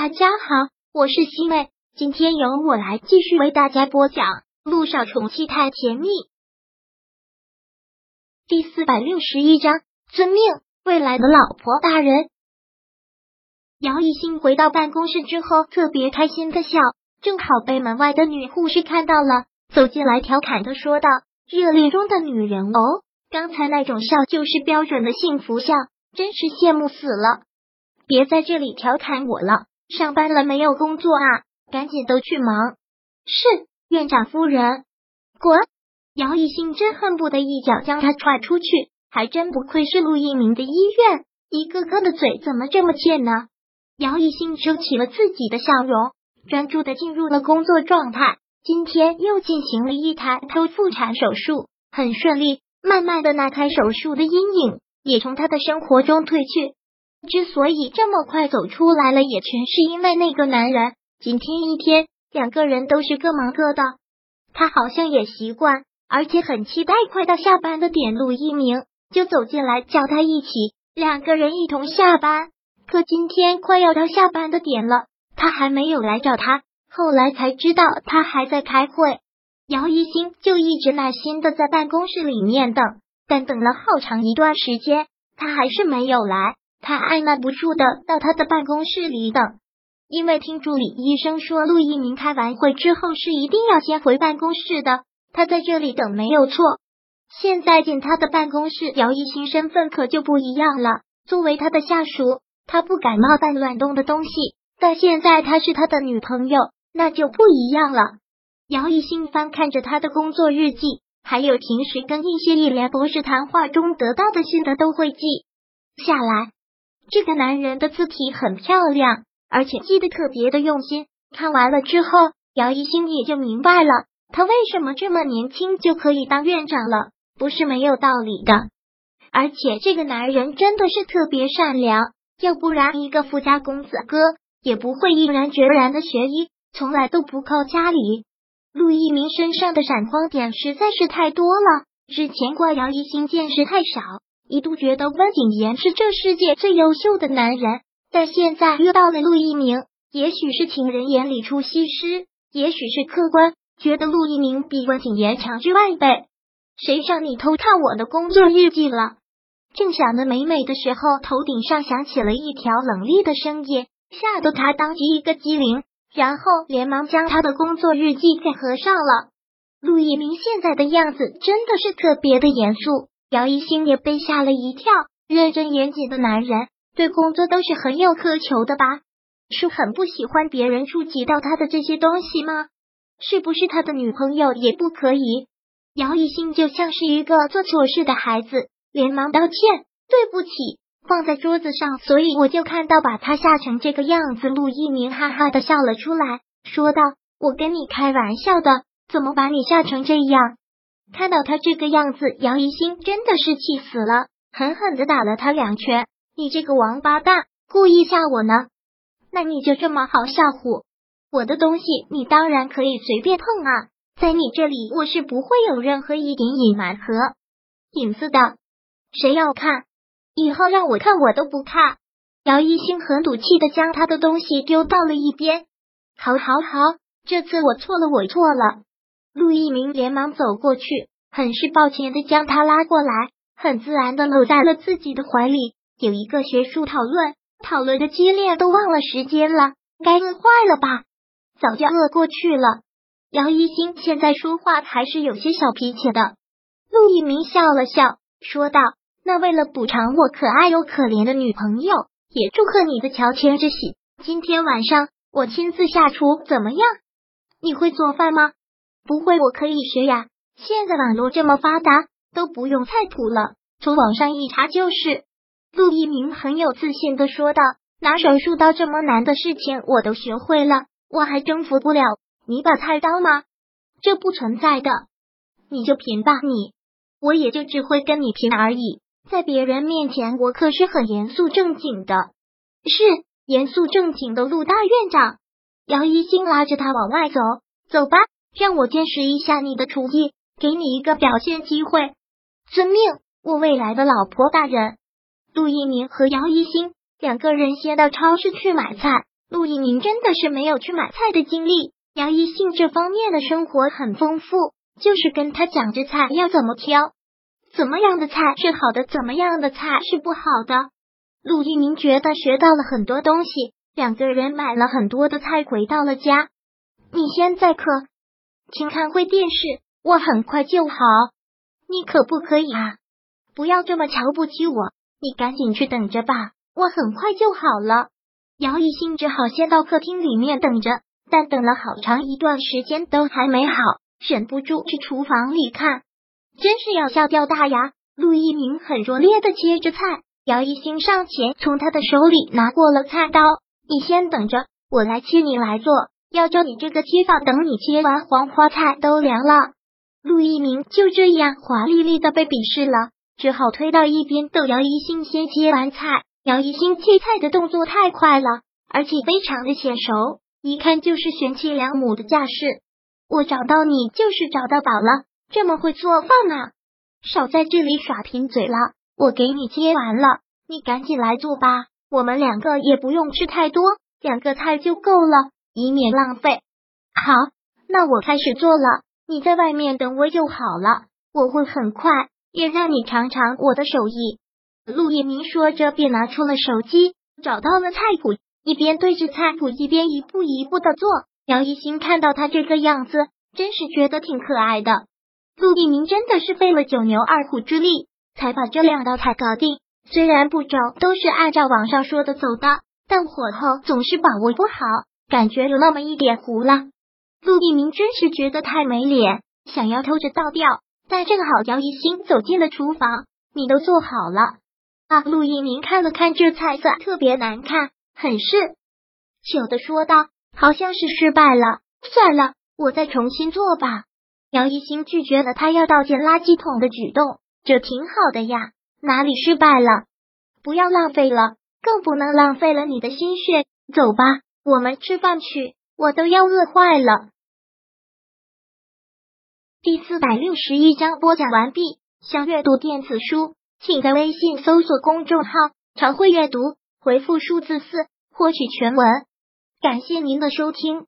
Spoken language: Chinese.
大家好，我是西妹，今天由我来继续为大家播讲《路上宠妻太甜蜜》第四百六十一章。遵命，未来的老婆大人。姚一新回到办公室之后，特别开心的笑，正好被门外的女护士看到了，走进来调侃的说道：“热恋中的女人哦，刚才那种笑就是标准的幸福笑，真是羡慕死了。别在这里调侃我了。”上班了没有工作啊？赶紧都去忙。是院长夫人，滚！姚一兴真恨不得一脚将他踹出去。还真不愧是陆一鸣的医院，一个个的嘴怎么这么贱呢？姚一兴收起了自己的笑容，专注的进入了工作状态。今天又进行了一台剖腹产手术，很顺利。慢慢的，那台手术的阴影也从他的生活中褪去。之所以这么快走出来了，也全是因为那个男人。今天一天，两个人都是各忙各的。他好像也习惯，而且很期待快到下班的点。陆一鸣就走进来叫他一起，两个人一同下班。可今天快要到下班的点了，他还没有来找他。后来才知道他还在开会。姚一新就一直耐心的在办公室里面等，但等了好长一段时间，他还是没有来。他按捺不住的到他的办公室里等，因为听助理医生说，陆一鸣开完会之后是一定要先回办公室的。他在这里等没有错。现在进他的办公室，姚一新身份可就不一样了。作为他的下属，他不敢冒犯乱动的东西。但现在他是他的女朋友，那就不一样了。姚一新翻看着他的工作日记，还有平时跟一些医疗博士谈话中得到的心得都会记下来。这个男人的字体很漂亮，而且记得特别的用心。看完了之后，姚一星也就明白了，他为什么这么年轻就可以当院长了，不是没有道理的。而且这个男人真的是特别善良，要不然一个富家公子哥也不会毅然决然的学医，从来都不靠家里。陆一鸣身上的闪光点实在是太多了，之前怪姚一星见识太少。一度觉得温景言是这世界最优秀的男人，但现在遇到了陆一鸣，也许是情人眼里出西施，也许是客观觉得陆一鸣比温景言强之万倍。谁让你偷看我的工作日记了？正想的美美的时候，头顶上响起了一条冷厉的声音，吓得他当即一个机灵，然后连忙将他的工作日记给合上了。陆一鸣现在的样子真的是特别的严肃。姚一星也被吓了一跳，认真严谨的男人对工作都是很有苛求的吧？是很不喜欢别人触及到他的这些东西吗？是不是他的女朋友也不可以？姚一星就像是一个做错事的孩子，连忙道歉，对不起，放在桌子上，所以我就看到把他吓成这个样子。陆一鸣哈哈的笑了出来，说道：“我跟你开玩笑的，怎么把你吓成这样？”看到他这个样子，姚一星真的是气死了，狠狠的打了他两拳。你这个王八蛋，故意吓我呢？那你就这么好吓唬？我的东西你当然可以随便碰啊，在你这里我是不会有任何一点隐瞒和隐私的。谁要看？以后让我看我都不看。姚一星很赌气的将他的东西丢到了一边。好，好，好，这次我错了，我错了。陆一鸣连忙走过去，很是抱歉的将他拉过来，很自然的搂在了自己的怀里。有一个学术讨论，讨论的激烈，都忘了时间了，该饿坏了吧？早就饿过去了。姚一新现在说话还是有些小脾气的。陆一鸣笑了笑，说道：“那为了补偿我可爱又可怜的女朋友，也祝贺你的乔迁之喜。今天晚上我亲自下厨，怎么样？你会做饭吗？”不会，我可以学呀。现在网络这么发达，都不用菜谱了，从网上一查就是。陆一鸣很有自信的说道：“拿手术刀这么难的事情，我都学会了，我还征服不了你把菜刀吗？这不存在的，你就贫吧你，我也就只会跟你贫而已。在别人面前，我可是很严肃正经的。是严肃正经的陆大院长。”姚一新拉着他往外走，走吧。让我见识一下你的厨艺，给你一个表现机会。遵命，我未来的老婆大人。陆一鸣和姚一星两个人先到超市去买菜，陆一鸣真的是没有去买菜的经历，姚一信这方面的生活很丰富，就是跟他讲这菜要怎么挑，怎么样的菜是好的，怎么样的菜是不好的。陆一鸣觉得学到了很多东西，两个人买了很多的菜回到了家。你先在客请看会电视，我很快就好。你可不可以啊？不要这么瞧不起我，你赶紧去等着吧，我很快就好了。姚一兴只好先到客厅里面等着，但等了好长一段时间都还没好，忍不住去厨房里看，真是要笑掉大牙。陆一鸣很拙劣的切着菜，姚一兴上前从他的手里拿过了菜刀，你先等着，我来切，你来做。要叫你这个切法，等你切完黄花菜都凉了。陆一鸣就这样华丽丽的被鄙视了，只好推到一边，等姚一兴先切完菜。姚一兴切菜的动作太快了，而且非常的娴熟，一看就是贤妻良母的架势。我找到你就是找到宝了，这么会做饭呢？少在这里耍贫嘴了，我给你切完了，你赶紧来做吧。我们两个也不用吃太多，两个菜就够了，以免浪费。好，那我开始做了，你在外面等我就好了，我会很快，也让你尝尝我的手艺。陆一鸣说着，便拿出了手机，找到了菜谱，一边对着菜谱，一边一步一步的做。姚一新看到他这个样子，真是觉得挺可爱的。陆一鸣真的是费了九牛二虎之力，才把这两道菜搞定。虽然步骤都是按照网上说的走的，但火候总是把握不好，感觉有那么一点糊了。陆一鸣真是觉得太没脸，想要偷着倒掉，但正好姚一新走进了厨房，你都做好了。啊！陆一鸣看了看这菜色，特别难看，很是糗的说道：“好像是失败了，算了，我再重新做吧。”杨一兴拒绝了他要倒进垃圾桶的举动，这挺好的呀，哪里失败了？不要浪费了，更不能浪费了你的心血。走吧，我们吃饭去，我都要饿坏了。第四百六十一章播讲完毕。想阅读电子书。请在微信搜索公众号“常会阅读”，回复数字四获取全文。感谢您的收听。